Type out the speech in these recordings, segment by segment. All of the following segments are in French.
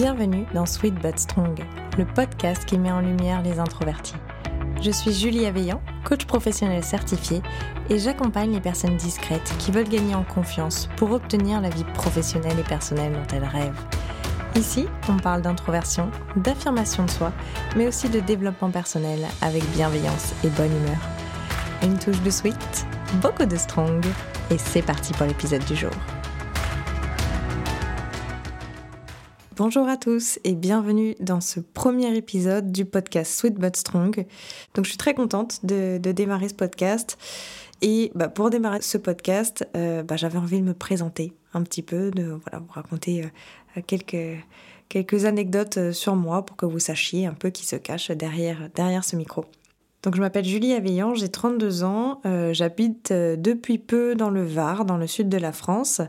Bienvenue dans Sweet But Strong, le podcast qui met en lumière les introvertis. Je suis Julie Aveillant, coach professionnel certifié, et j'accompagne les personnes discrètes qui veulent gagner en confiance pour obtenir la vie professionnelle et personnelle dont elles rêvent. Ici, on parle d'introversion, d'affirmation de soi, mais aussi de développement personnel avec bienveillance et bonne humeur. Une touche de sweet, beaucoup de strong, et c'est parti pour l'épisode du jour. Bonjour à tous et bienvenue dans ce premier épisode du podcast Sweet But Strong. Donc je suis très contente de, démarrer ce podcast. Et bah, pour démarrer ce podcast, euh, bah, j'avais envie de me présenter un petit peu, de voilà, vous raconter euh, quelques, quelques anecdotes euh, sur moi pour que vous sachiez un peu qui se cache derrière, derrière ce micro. Donc je m'appelle Julie Aveillant, j'ai 32 ans, j'habite depuis peu dans le Var, dans le sud de la France.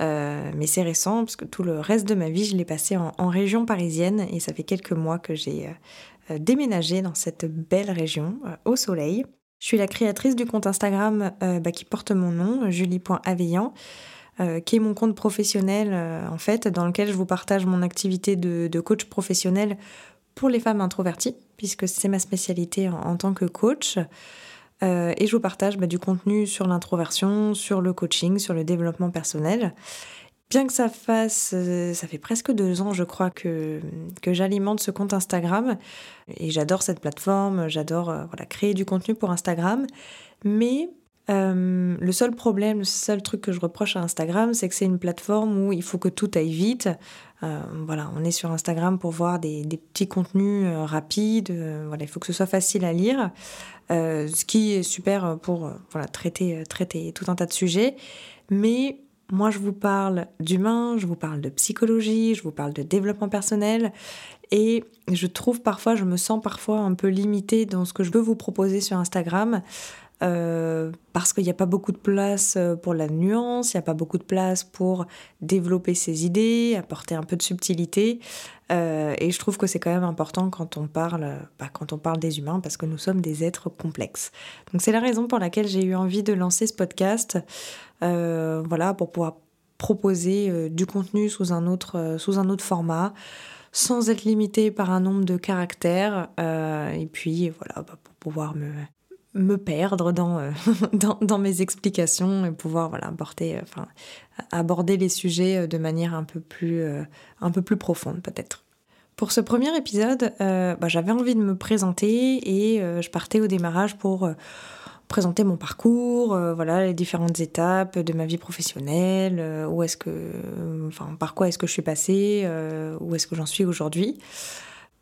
Euh, mais c'est récent parce que tout le reste de ma vie, je l'ai passé en, région parisienne et ça fait quelques mois que j'ai euh, euh, déménagé dans cette belle région au soleil. Je suis la créatrice du compte Instagram bah, qui porte mon nom, julie.aveillant, qui est mon compte professionnel en fait, dans lequel je vous partage mon activité de, coach professionnel pour les femmes introverties, puisque c'est ma spécialité en tant que coach. Euh, et je vous partage bah, du contenu sur l'introversion, sur le coaching, sur le développement personnel. Bien que ça fasse, euh, ça fait presque deux ans, je crois, que, que j'alimente ce compte Instagram. Et j'adore cette plateforme, j'adore euh, voilà, créer du contenu pour Instagram. Mais le seul problème, le seul truc que je reproche à Instagram, c'est que c'est une plateforme où il faut que tout aille vite. voilà, on est sur Instagram pour voir des, petits contenus rapides. voilà, il faut que ce soit facile à lire. Euh, ce qui est super pour euh, voilà, traiter, euh, traiter tout un tas de sujets. Mais moi, je vous parle d'humain, je vous parle de psychologie, je vous parle de développement personnel. Et je trouve parfois, je me sens parfois un peu limitée dans ce que je veux vous proposer sur Instagram. Euh, parce qu'il n'y a pas beaucoup de place euh, pour la nuance, il n'y a pas beaucoup de place pour développer ses idées, apporter un peu de subtilité. Euh, et je trouve que c'est quand même important quand on parle, bah, quand on parle des humains, parce que nous sommes des êtres complexes. Donc c'est la raison pour laquelle j'ai eu envie de lancer ce podcast, voilà, pour pouvoir proposer du contenu sous un autre, sous un autre format sans être limité par un nombre de caractères et puis voilà bah, pour pouvoir me, me perdre euh, dans, dans, mes explications et pouvoir voilà, aborder, euh, enfin, aborder les sujets euh, de manière un peu plus, un peu plus profonde peut-être. Pour ce premier épisode, bah, j'avais envie de me présenter et je partais au démarrage pour présenter mon parcours, voilà les différentes étapes de ma vie professionnelle, où est-ce que, enfin par quoi est-ce que je suis passée, où est-ce que j'en suis aujourd'hui.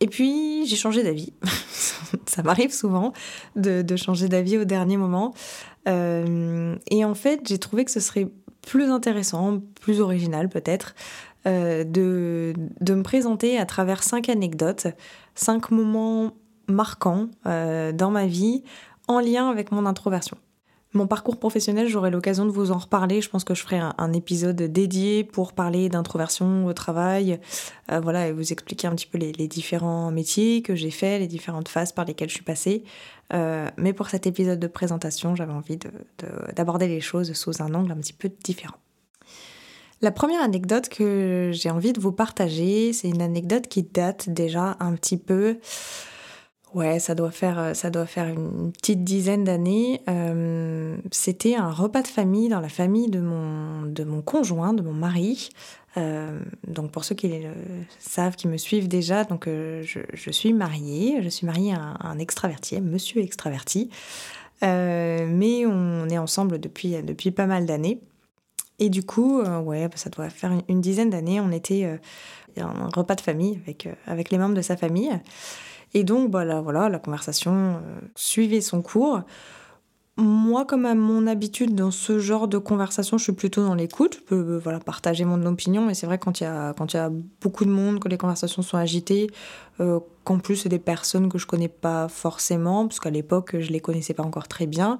Et puis j'ai changé d'avis. ça m'arrive souvent de, changer d'avis au dernier moment. Euh, et en fait, j'ai trouvé que ce serait plus intéressant, plus original peut-être, euh, de, me présenter à travers cinq anecdotes, cinq moments marquants euh, dans ma vie en lien avec mon introversion. Mon parcours professionnel, j'aurai l'occasion de vous en reparler. Je pense que je ferai un, épisode dédié pour parler d'introversion au travail, euh, voilà, et vous expliquer un petit peu les, différents métiers que j'ai faits, les différentes phases par lesquelles je suis passée. Euh, mais pour cet épisode de présentation, j'avais envie d'aborder les choses sous un angle un petit peu différent. La première anecdote que j'ai envie de vous partager, c'est une anecdote qui date déjà un petit peu Ouais, ça doit faire, euh, ça doit faire une petite dizaine d'années. Euh, c'était un repas de famille dans la famille de mon, de mon conjoint, de mon mari. Euh, donc pour ceux qui le savent, qui me suivent déjà, donc je, suis mariée. Je suis mariée à un, extraverti, monsieur extraverti. mais on est ensemble depuis, depuis pas mal d'années. Et du coup, ouais, ça doit faire une, dizaine d'années. On était un repas de famille avec, avec les membres de sa famille. Et donc, bah, voilà, la conversation euh, suivait son cours. Moi, comme à mon habitude dans ce genre de conversation, je suis plutôt dans l'écoute. Je peux euh, voilà, partager mon opinion, mais c'est vrai quand il y a quand il y a beaucoup de monde, que les conversations sont agitées, euh, qu'en plus c'est des personnes que je connais pas forcément, parce qu'à l'époque je les connaissais pas encore très bien.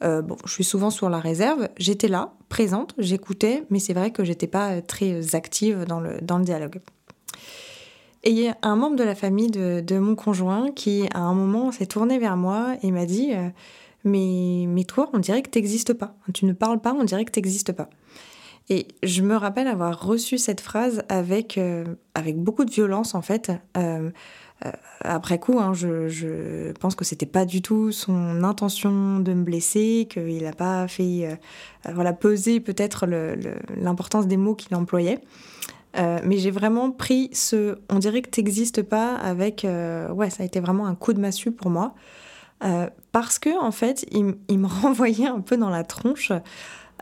bon, je suis souvent sur la réserve. J'étais là, présente, j'écoutais, mais c'est vrai que j'étais pas très active dans le dans le dialogue. Et il y a un membre de la famille de, mon conjoint qui, à un moment, s'est tourné vers moi et m'a dit euh, mais, mais toi, on dirait que tu n'existes pas. Tu ne parles pas, on dirait que tu n'existes pas. Et je me rappelle avoir reçu cette phrase avec, avec beaucoup de violence, en fait. après coup, hein, je, pense que c'était pas du tout son intention de me blesser, qu'il n'a pas fait voilà, peser peut-être l'importance des mots qu'il employait. Euh, mais j'ai vraiment pris ce on dirait que t'existes pas avec. Euh, ouais, ça a été vraiment un coup de massue pour moi. Euh, parce que, en fait, il, il, me renvoyait un peu dans la tronche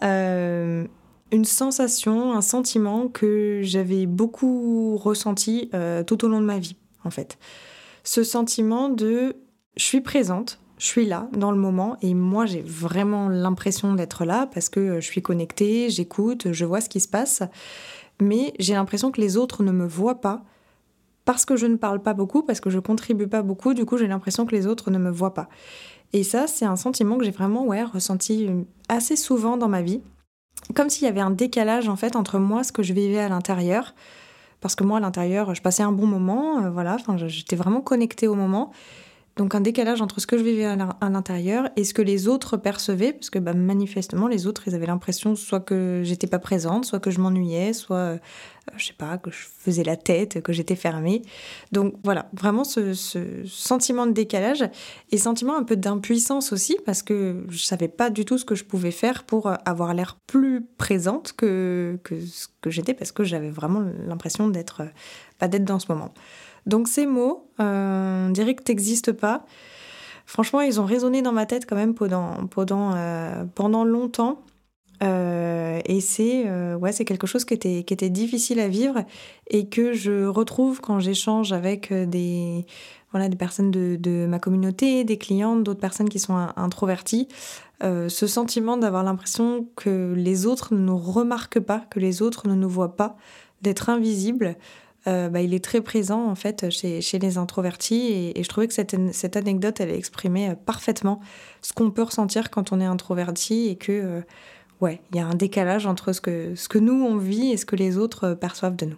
une sensation, un sentiment que j'avais beaucoup ressenti tout au long de ma vie, en fait. Ce sentiment de je suis présente, je suis là dans le moment et moi j'ai vraiment l'impression d'être là parce que je suis connectée, j'écoute, je vois ce qui se passe mais j'ai l'impression que les autres ne me voient pas parce que je ne parle pas beaucoup, parce que je contribue pas beaucoup, du coup j'ai l'impression que les autres ne me voient pas. Et ça, c'est un sentiment que j'ai vraiment ressenti euh, assez souvent dans ma vie, comme s'il y avait un décalage en fait entre moi, ce que je vivais à l'intérieur, parce que moi à l'intérieur, je passais un bon moment, euh, voilà, j'étais vraiment connectée au moment, donc un décalage entre ce que je vivais à l'intérieur et ce que les autres percevaient, parce que bah, manifestement les autres ils avaient l'impression soit que j'étais pas présente, soit que je m'ennuyais, soit euh, je sais pas que je faisais la tête, que j'étais fermée. Donc voilà, vraiment ce, sentiment de décalage et sentiment un peu d'impuissance aussi parce que je savais pas du tout ce que je pouvais faire pour avoir l'air plus présente que, ce que j'étais parce que j'avais vraiment l'impression d'être pas d'être dans ce moment. Donc ces mots, euh, on dirait que t'existes pas. Franchement, ils ont résonné dans ma tête quand même pendant, pendant, euh, pendant longtemps. Euh, et c'est ouais, c'est quelque chose qui était, qui était difficile à vivre et que je retrouve quand j'échange avec des, voilà, des personnes de, de ma communauté, des clientes, d'autres personnes qui sont introverties. ce sentiment d'avoir l'impression que les autres ne nous remarquent pas, que les autres ne nous voient pas, d'être invisible. Euh, bah, il est très présent en fait chez, chez les introvertis et, je trouvais que cette, cette, anecdote elle exprimait euh, parfaitement ce qu'on peut ressentir quand on est introverti et que euh, ouais il y a un décalage entre ce que, ce que nous on vit et ce que les autres perçoivent de nous.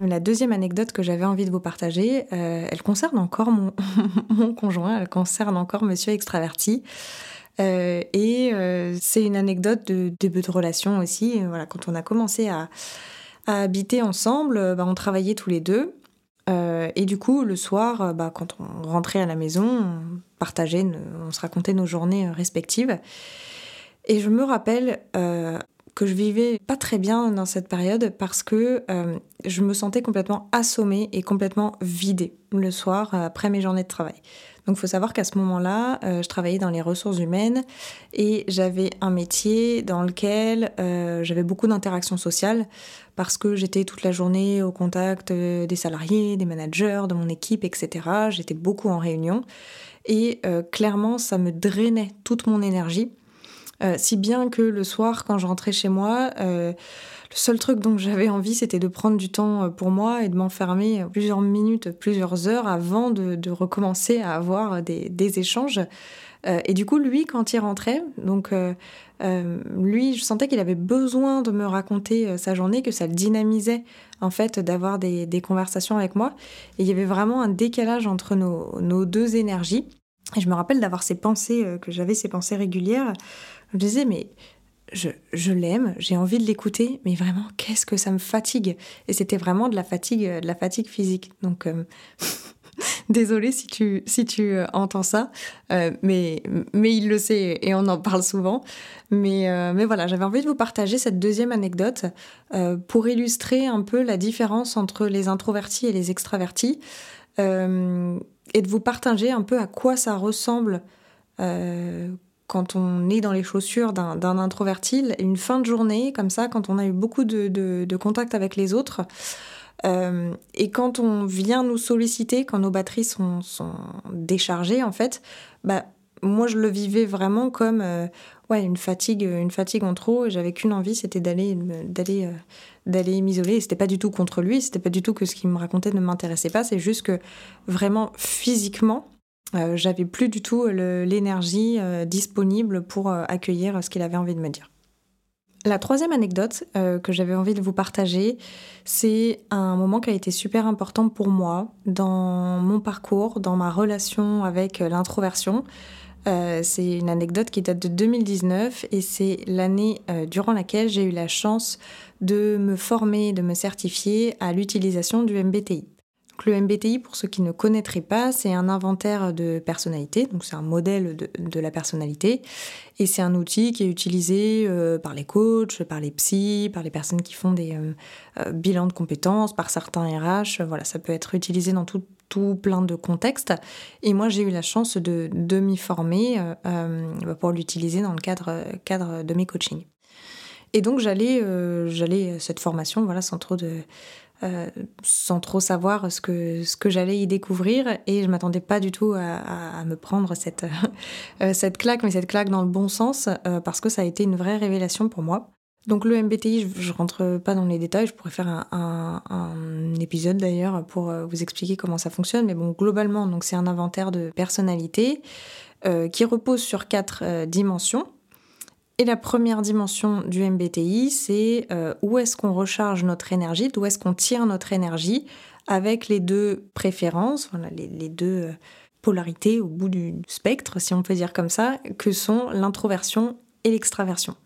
La deuxième anecdote que j'avais envie de vous partager, elle concerne encore mon, mon, conjoint, elle concerne encore Monsieur extraverti. et c'est une anecdote de début de relation aussi. Voilà, quand on a commencé à, à habiter ensemble, euh, bah, on travaillait tous les deux. Euh, et du coup, le soir, euh, bah, quand on rentrait à la maison, on partageait, on se racontait nos journées respectives. Et je me rappelle que je vivais pas très bien dans cette période parce que je me sentais complètement assommée et complètement vidée le soir après mes journées de travail. Donc il faut savoir qu'à ce moment-là, euh, je travaillais dans les ressources humaines et j'avais un métier dans lequel euh, j'avais beaucoup d'interactions sociales parce que j'étais toute la journée au contact euh, des salariés, des managers, de mon équipe, etc. J'étais beaucoup en réunion et clairement ça me drainait toute mon énergie. Si bien que le soir, quand je rentrais chez moi, le seul truc dont j'avais envie, c'était de prendre du temps euh, pour moi et de m'enfermer plusieurs minutes, plusieurs heures avant de, recommencer à avoir des, échanges. Euh, et du coup, lui, quand il rentrait, donc euh, lui, je sentais qu'il avait besoin de me raconter sa journée, que ça le dynamisait en fait d'avoir des, conversations avec moi. Et il y avait vraiment un décalage entre nos, nos deux énergies. Et je me rappelle d'avoir ces pensées, que j'avais ces pensées régulières. Je me disais, mais je, l'aime, j'ai envie de l'écouter, mais vraiment, qu'est-ce que ça me fatigue? Et c'était vraiment de la fatigue, de la fatigue physique. Donc, euh, désolée si tu, si tu euh, entends ça, euh, mais, mais il le sait et on en parle souvent. Mais, mais voilà, j'avais envie de vous partager cette deuxième anecdote pour illustrer un peu la différence entre les introvertis et les extravertis et de vous partager un peu à quoi ça ressemble quand on est dans les chaussures d'un introverti, une fin de journée comme ça, quand on a eu beaucoup de, contact avec les autres, euh, et quand on vient nous solliciter, quand nos batteries sont, déchargées, en fait, bah, moi je le vivais vraiment comme euh, ouais, une fatigue, une fatigue en trop. J'avais qu'une envie, c'était d'aller d'aller euh, d'aller m'isoler. C'était pas du tout contre lui, c'était pas du tout que ce qu'il me racontait ne m'intéressait pas. C'est juste que vraiment physiquement, euh, j'avais plus du tout l'énergie euh, disponible pour euh, accueillir ce qu'il avait envie de me dire. La troisième anecdote que j'avais envie de vous partager, c'est un moment qui a été super important pour moi dans mon parcours, dans ma relation avec l'introversion. c'est une anecdote qui date de 2019 et c'est l'année durant laquelle j'ai eu la chance de me former, de me certifier à l'utilisation du MBTI le MBTI, pour ceux qui ne connaîtraient pas, c'est un inventaire de personnalité, donc c'est un modèle de, la personnalité, et c'est un outil qui est utilisé euh, par les coachs, par les psys, par les personnes qui font des euh, euh, bilans de compétences, par certains RH, voilà, ça peut être utilisé dans tout, plein de contextes. Et moi, j'ai eu la chance de, de m'y former pour l'utiliser dans le cadre, cadre de mes coachings. Et donc j'allais, j'allais cette formation, voilà, sans trop de euh, sans trop savoir ce que, ce que j'allais y découvrir. Et je m'attendais pas du tout à, me prendre cette, euh, cette claque, mais cette claque dans le bon sens, euh, parce que ça a été une vraie révélation pour moi. Donc le MBTI, je, ne rentre pas dans les détails, je pourrais faire un, un, épisode d'ailleurs pour vous expliquer comment ça fonctionne, mais bon, globalement, donc c'est un inventaire de personnalité qui repose sur quatre dimensions. Et la première dimension du MBTI, c'est euh, où est-ce qu'on recharge notre énergie, d'où est-ce qu'on tire notre énergie, avec les deux préférences, les, deux euh, polarités au bout du spectre, si on peut dire comme ça, que sont l'introversion et l'extraversion.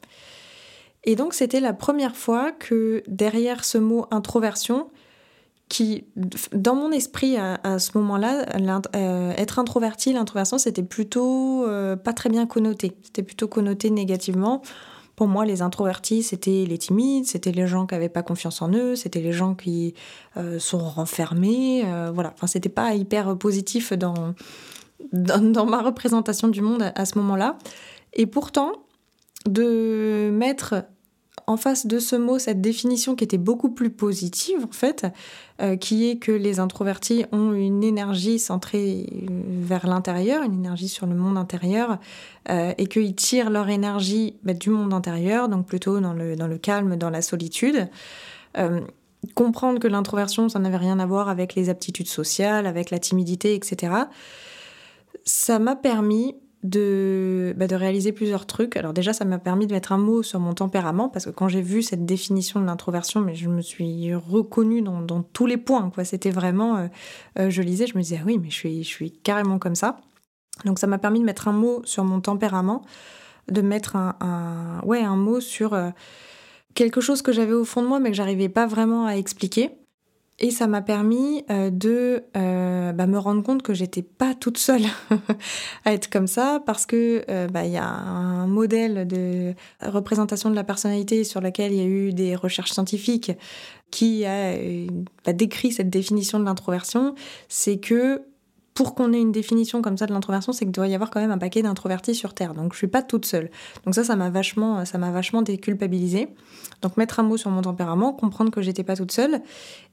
Et donc c'était la première fois que derrière ce mot introversion, qui, dans mon esprit à, ce moment-là, euh, être introverti, l'introversion, c'était plutôt euh, pas très bien connoté. C'était plutôt connoté négativement. Pour moi, les introvertis, c'était les timides, c'était les gens qui n'avaient pas confiance en eux, c'était les gens qui euh, sont renfermés. voilà, enfin, c'était pas hyper positif dans, dans, ma représentation du monde à ce moment-là. Et pourtant, de mettre en face de ce mot cette définition qui était beaucoup plus positive en fait, euh, qui est que les introvertis ont une énergie centrée vers l'intérieur, une énergie sur le monde intérieur, euh, et qu'ils tirent leur énergie bah, du monde intérieur, donc plutôt dans le, calme, dans la solitude. Euh, comprendre que l'introversion, ça n'avait rien à voir avec les aptitudes sociales, avec la timidité, etc. Ça m'a permis de, bah, de réaliser plusieurs trucs. Alors déjà, ça m'a permis de mettre un mot sur mon tempérament, parce que quand j'ai vu cette définition de l'introversion, mais je me suis reconnue dans, dans tous les points. Quoi. C'était vraiment, euh, euh, je lisais, je me disais, ah oui, mais je suis, je suis carrément comme ça. Donc ça m'a permis de mettre un mot sur mon tempérament, de mettre un, ouais, un mot sur euh, quelque chose que j'avais au fond de moi, mais que j'arrivais pas vraiment à expliquer. Et ça m'a permis euh, de euh, bah, me rendre compte que j'étais pas toute seule à être comme ça, parce que euh, bah, il y a un modèle de représentation de la personnalité sur lequel il y a eu des recherches scientifiques qui a bah, décrit cette définition de l'introversion, c'est que pour qu'on ait une définition comme ça de l'introversion, c'est qu'il doit y avoir quand même un paquet d'introvertis sur Terre. Donc je suis pas toute seule. Donc ça, ça m'a vachement, ça m'a vachement déculpabilisée. Donc mettre un mot sur mon tempérament, comprendre que j'étais pas toute seule.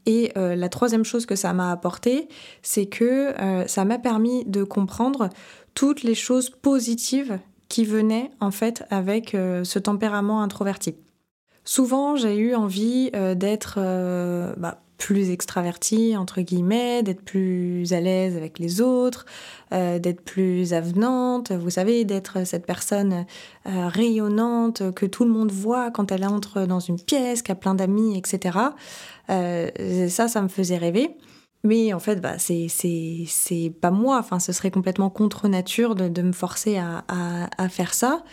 Et euh, la troisième chose que ça m'a apporté, c'est que euh, ça m'a permis de comprendre toutes les choses positives qui venaient en fait avec euh, ce tempérament introverti. Souvent, j'ai eu envie d'être bah, plus extravertie, entre guillemets, d'être plus à l'aise avec les autres, euh, d'être plus avenante, vous savez, d'être cette personne euh, rayonnante que tout le monde voit quand elle entre dans une pièce, qui a plein d'amis, etc. Euh, ça, ça me faisait rêver. Mais en fait, bah, c'est, pas moi. Enfin, ce serait complètement contre nature de, me forcer à, à faire ça.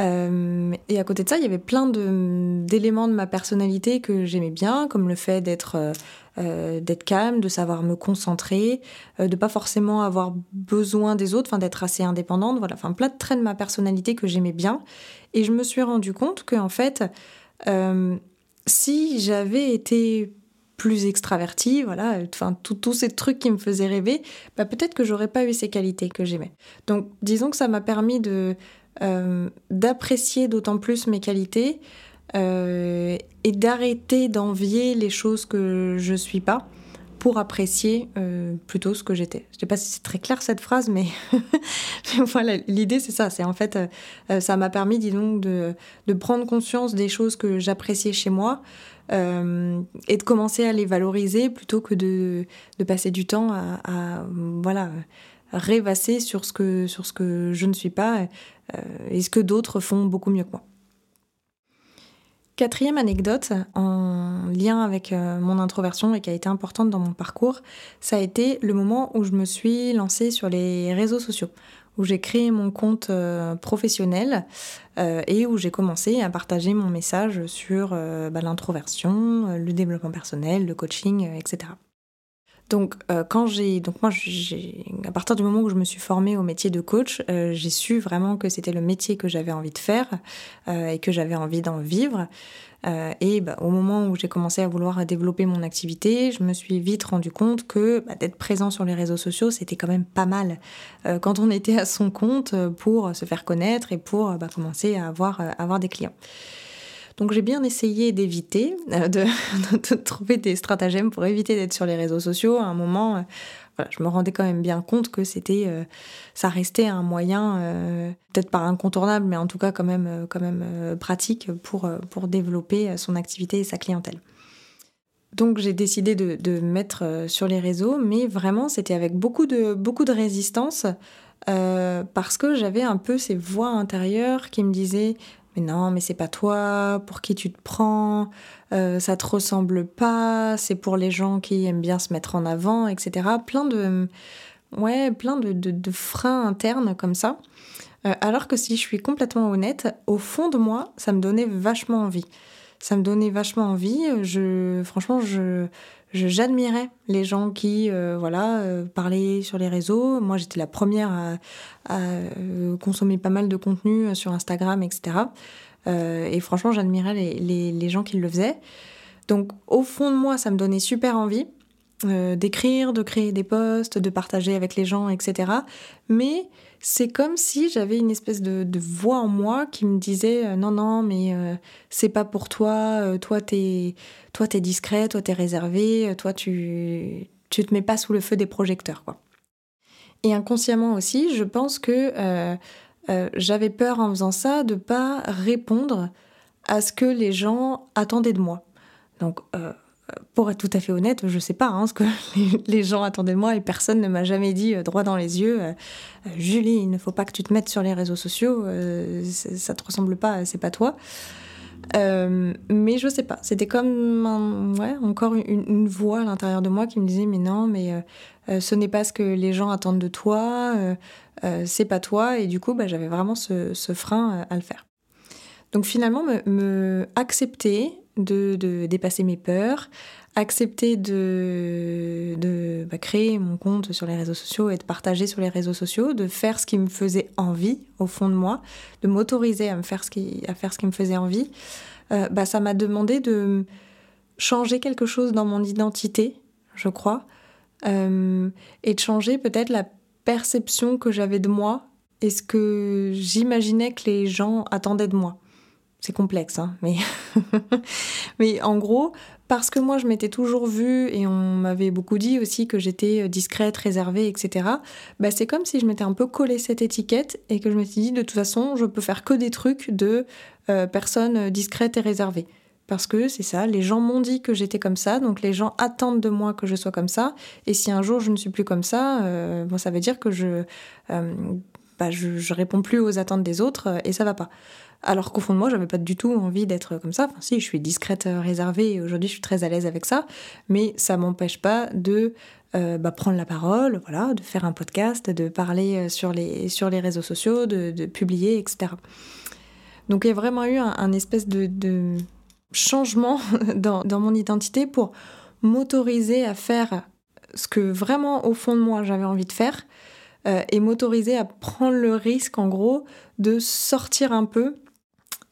Euh, et à côté de ça, il y avait plein d'éléments de, ma personnalité que j'aimais bien, comme le fait d'être euh, euh, d'être calme, de savoir me concentrer, de pas forcément avoir besoin des autres, d'être assez indépendante, voilà, enfin plein de traits de ma personnalité que j'aimais bien. Et je me suis rendu compte que en fait, si j'avais été plus extravertie, voilà, enfin tous ces trucs qui me faisaient rêver, bah, peut-être que j'aurais pas eu ces qualités que j'aimais. Donc disons que ça m'a permis de euh, d'apprécier d'autant plus mes qualités euh, et d'arrêter d'envier les choses que je suis pas pour apprécier euh, plutôt ce que j'étais. Je sais pas si c'est très clair cette phrase, mais, voilà, l'idée c'est ça. C'est en fait, ça m'a permis, dis donc, de, prendre conscience des choses que j'appréciais chez moi et de commencer à les valoriser plutôt que de, passer du temps à, à voilà rêvasser sur ce que, sur ce que je ne suis pas euh, et ce que d'autres font beaucoup mieux que moi? Quatrième anecdote en lien avec euh, mon introversion et qui a été importante dans mon parcours, ça a été le moment où je me suis lancée sur les réseaux sociaux, où j'ai créé mon compte professionnel et où j'ai commencé à partager mon message sur bah, l'introversion, le développement personnel, le coaching, etc. Donc, euh, quand j'ai, donc moi, j'ai, à partir du moment où je me suis formée au métier de coach, euh, j'ai su vraiment que c'était le métier que j'avais envie de faire euh, et que j'avais envie d'en vivre. et bah, au moment où j'ai commencé à vouloir développer mon activité, je me suis vite rendu compte que bah, d'être présent sur les réseaux sociaux, c'était quand même pas mal quand on était à son compte pour se faire connaître et pour bah, commencer à avoir, à avoir des clients. Donc j'ai bien essayé d'éviter, euh, de, trouver des stratagèmes pour éviter d'être sur les réseaux sociaux. À un moment, euh, je me rendais quand même bien compte que c'était, euh, ça restait un moyen, peut-être pas incontournable, mais en tout cas quand même, quand même pratique pour, pour développer son activité et sa clientèle. Donc j'ai décidé de, de mettre sur les réseaux, mais vraiment c'était avec beaucoup de, beaucoup de résistance. parce que j'avais un peu ces voix intérieures qui me disaient mais non, mais c'est pas toi, pour qui tu te prends, euh, ça te ressemble pas, c'est pour les gens qui aiment bien se mettre en avant, etc. Plein de, ouais, plein de, freins internes comme ça. Euh, alors que si je suis complètement honnête, au fond de moi, ça me donnait vachement envie. Ça me donnait vachement envie. Je, franchement, je, j'admirais les gens qui euh, voilà euh, parlaient sur les réseaux. Moi, j'étais la première à, euh, consommer pas mal de contenu sur Instagram, etc. et franchement, j'admirais les, les, gens qui le faisaient. Donc, au fond de moi, ça me donnait super envie d'écrire, de créer des posts, de partager avec les gens, etc. Mais c'est comme si j'avais une espèce de, voix en moi qui me disait euh, non non mais euh, c'est pas pour toi euh, toi t'es toi t'es discret toi t'es réservé toi tu tu te mets pas sous le feu des projecteurs quoi et inconsciemment aussi je pense que j'avais peur en faisant ça de pas répondre à ce que les gens attendaient de moi donc pour être tout à fait honnête, je sais pas hein, ce que les, gens attendaient de moi et personne ne m'a jamais dit euh, droit dans les yeux euh, euh, Julie, il ne faut pas que tu te mettes sur les réseaux sociaux, ça te ressemble pas, c'est pas toi. mais je sais pas, c'était comme ouais, encore une, voix à l'intérieur de moi qui me disait mais non, mais ce n'est pas ce que les gens attendent de toi, c'est pas toi, et du coup bah, j'avais vraiment ce, frein à le faire. Donc finalement, me accepter de, dépasser mes peurs, accepter de, bah, créer mon compte sur les réseaux sociaux et de partager sur les réseaux sociaux, de faire ce qui me faisait envie au fond de moi, de m'autoriser à, me faire ce qui, à faire ce qui me faisait envie, euh, bah, ça m'a demandé de changer quelque chose dans mon identité, je crois, euh, et de changer peut-être la perception que j'avais de moi et ce que j'imaginais que les gens attendaient de moi c'est complexe, hein, mais... mais en gros, parce que moi je m'étais toujours vue et on m'avait beaucoup dit aussi que j'étais euh, discrète, réservée, etc. Bah, c'est comme si je m'étais un peu collé cette étiquette et que je me suis dit de toute façon je peux faire que des trucs de euh, personne discrète et réservée. Parce que c'est ça, les gens m'ont dit que j'étais comme ça, donc les gens attendent de moi que je sois comme ça. Et si un jour je ne suis plus comme ça, euh, bon, ça veut dire que je, bah, je, je réponds plus aux attentes des autres et ça va pas. Alors qu'au fond de moi, j'avais pas du tout envie d'être comme ça. Enfin, si, je suis discrète, euh, réservée, et aujourd'hui, je suis très à l'aise avec ça. Mais ça m'empêche pas de euh, bah, prendre la parole, voilà, de faire un podcast, de parler euh, sur les, sur les réseaux sociaux, de, publier, etc. Donc, il y a vraiment eu un, espèce de, changement dans, mon identité pour m'autoriser à faire ce que vraiment, au fond de moi, j'avais envie de faire. et m'autoriser à prendre le risque, en gros, de sortir un peu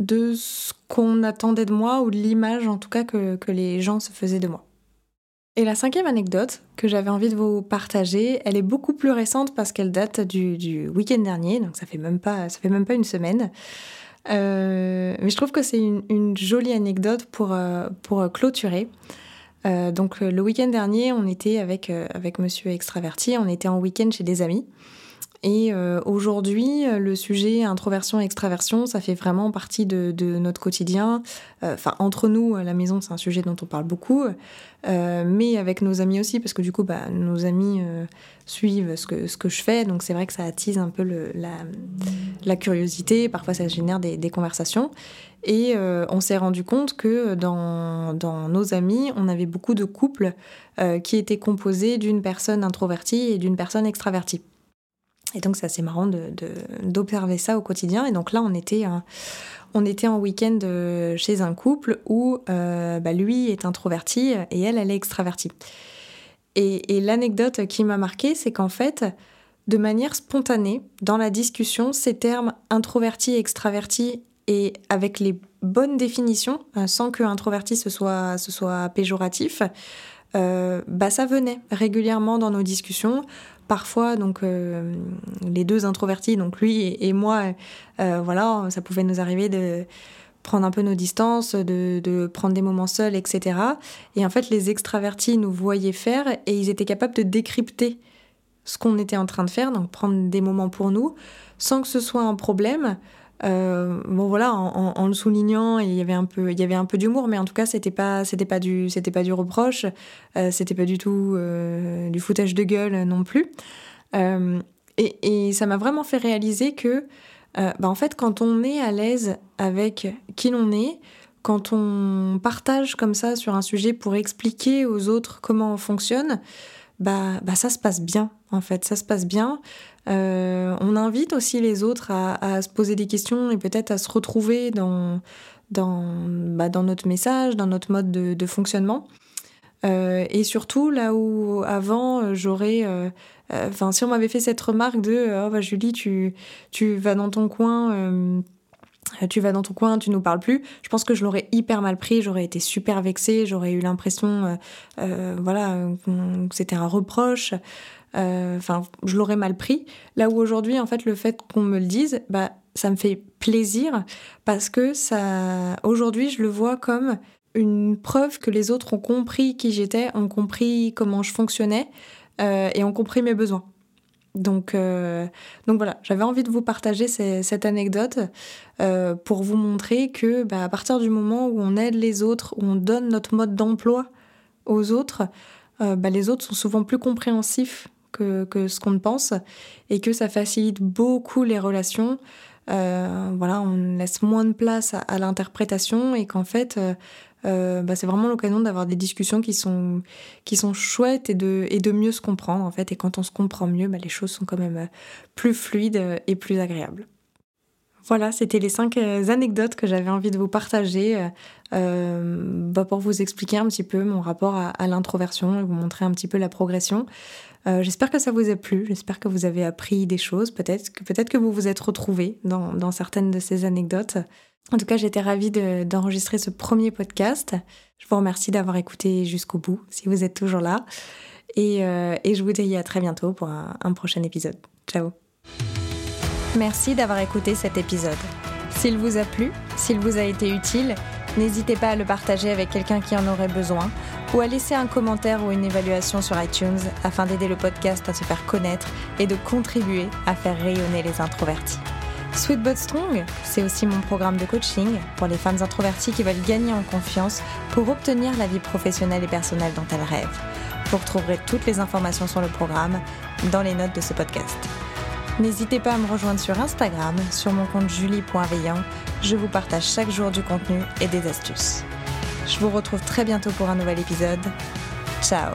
de ce qu'on attendait de moi ou de l'image en tout cas que, les gens se faisaient de moi. Et la cinquième anecdote que j'avais envie de vous partager, elle est beaucoup plus récente parce qu'elle date du, week-end dernier, donc ça fait même pas, ça fait même pas une semaine. Euh, mais je trouve que c'est une, jolie anecdote pour, euh, pour clôturer. Euh, donc le week-end dernier, on était avec, avec Monsieur Extraverti, on était en week-end chez des amis. Et euh, aujourd'hui, le sujet introversion-extraversion, ça fait vraiment partie de, notre quotidien. Euh, enfin, entre nous, à la maison, c'est un sujet dont on parle beaucoup, euh, mais avec nos amis aussi, parce que du coup, bah, nos amis suivent ce que, je fais, donc c'est vrai que ça attise un peu la, curiosité, parfois ça génère des, conversations. Et on s'est rendu compte que dans, nos amis, on avait beaucoup de couples qui étaient composés d'une personne introvertie et d'une personne extravertie. Et donc c'est assez marrant d'observer de, ça au quotidien. Et donc là, on était, on était en week-end chez un couple où bah, lui est introverti et elle, elle est extravertie. Et, l'anecdote qui m'a marquée, c'est qu'en fait, de manière spontanée, dans la discussion, ces termes introverti, extraverti et avec les bonnes définitions, euh, sans que introverti ce soit, soit péjoratif, euh, bah ça venait régulièrement dans nos discussions. Parfois, donc euh, les deux introvertis, donc lui et, moi, voilà, ça pouvait nous arriver de prendre un peu nos distances, de, de, prendre des moments seuls, etc. Et en fait, les extravertis nous voyaient faire et ils étaient capables de décrypter ce qu'on était en train de faire, donc prendre des moments pour nous, sans que ce soit un problème. Euh, bon voilà, en, le soulignant, il y avait un peu, il y avait un peu d'humour, mais en tout cas, c'était pas, c'était pas du, c'était pas du reproche, euh, c'était pas du tout euh, du foutage de gueule non plus. Et, ça m'a vraiment fait réaliser que, bah en fait, quand on est à l'aise avec qui l'on est, quand on partage comme ça sur un sujet pour expliquer aux autres comment on fonctionne, bah, bah ça se passe bien en fait, ça se passe bien. Euh, on invite aussi les autres à, se poser des questions et peut-être à se retrouver dans, dans, bah, dans notre message, dans notre mode de, fonctionnement. Euh, et surtout, là où avant, j'aurais. Euh, enfin, si on m'avait fait cette remarque de Oh, bah, Julie, tu, tu vas dans ton coin tu vas dans ton coin, tu nous parles plus. Je pense que je l'aurais hyper mal pris, j'aurais été super vexée, j'aurais eu l'impression, voilà, que c'était un reproche. Euh, enfin, je l'aurais mal pris. Là où aujourd'hui, en fait, le fait qu'on me le dise, bah, ça me fait plaisir parce que ça, aujourd'hui, je le vois comme une preuve que les autres ont compris qui j'étais, ont compris comment je fonctionnais euh, et ont compris mes besoins. Donc, euh, donc voilà, j'avais envie de vous partager cette anecdote pour vous montrer que bah, à partir du moment où on aide les autres, où on donne notre mode d'emploi aux autres, bah, les autres sont souvent plus compréhensifs que, ce qu'on pense et que ça facilite beaucoup les relations. Euh, voilà, on laisse moins de place à, l'interprétation et qu'en fait, euh, euh, bah, c'est vraiment l'occasion d'avoir des discussions qui sont, qui sont chouettes et de, et de mieux se comprendre en fait. Et quand on se comprend mieux, bah, les choses sont quand même plus fluides et plus agréables. Voilà, c'était les cinq anecdotes que j'avais envie de vous partager bah, pour vous expliquer un petit peu mon rapport à l'introversion et vous montrer un petit peu la progression. Euh, j'espère que ça vous a plu, j'espère que vous avez appris des choses, peut-être que, peut que vous vous êtes retrouvés dans, dans, certaines de ces anecdotes. En tout cas, j'étais ravie d'enregistrer ce premier podcast. Je vous remercie d'avoir écouté jusqu'au bout, si vous êtes toujours là. Et, euh, et, je vous dis à très bientôt pour un, un prochain épisode. Ciao Merci d'avoir écouté cet épisode. S'il vous a plu, s'il vous a été utile, n'hésitez pas à le partager avec quelqu'un qui en aurait besoin ou à laisser un commentaire ou une évaluation sur iTunes afin d'aider le podcast à se faire connaître et de contribuer à faire rayonner les introvertis. Sweet But Strong, c'est aussi mon programme de coaching pour les femmes introverties qui veulent gagner en confiance pour obtenir la vie professionnelle et personnelle dont elles rêvent. Vous retrouverez toutes les informations sur le programme dans les notes de ce podcast. N'hésitez pas à me rejoindre sur Instagram, sur mon compte julie.veillant. Je vous partage chaque jour du contenu et des astuces. Je vous retrouve très bientôt pour un nouvel épisode. Ciao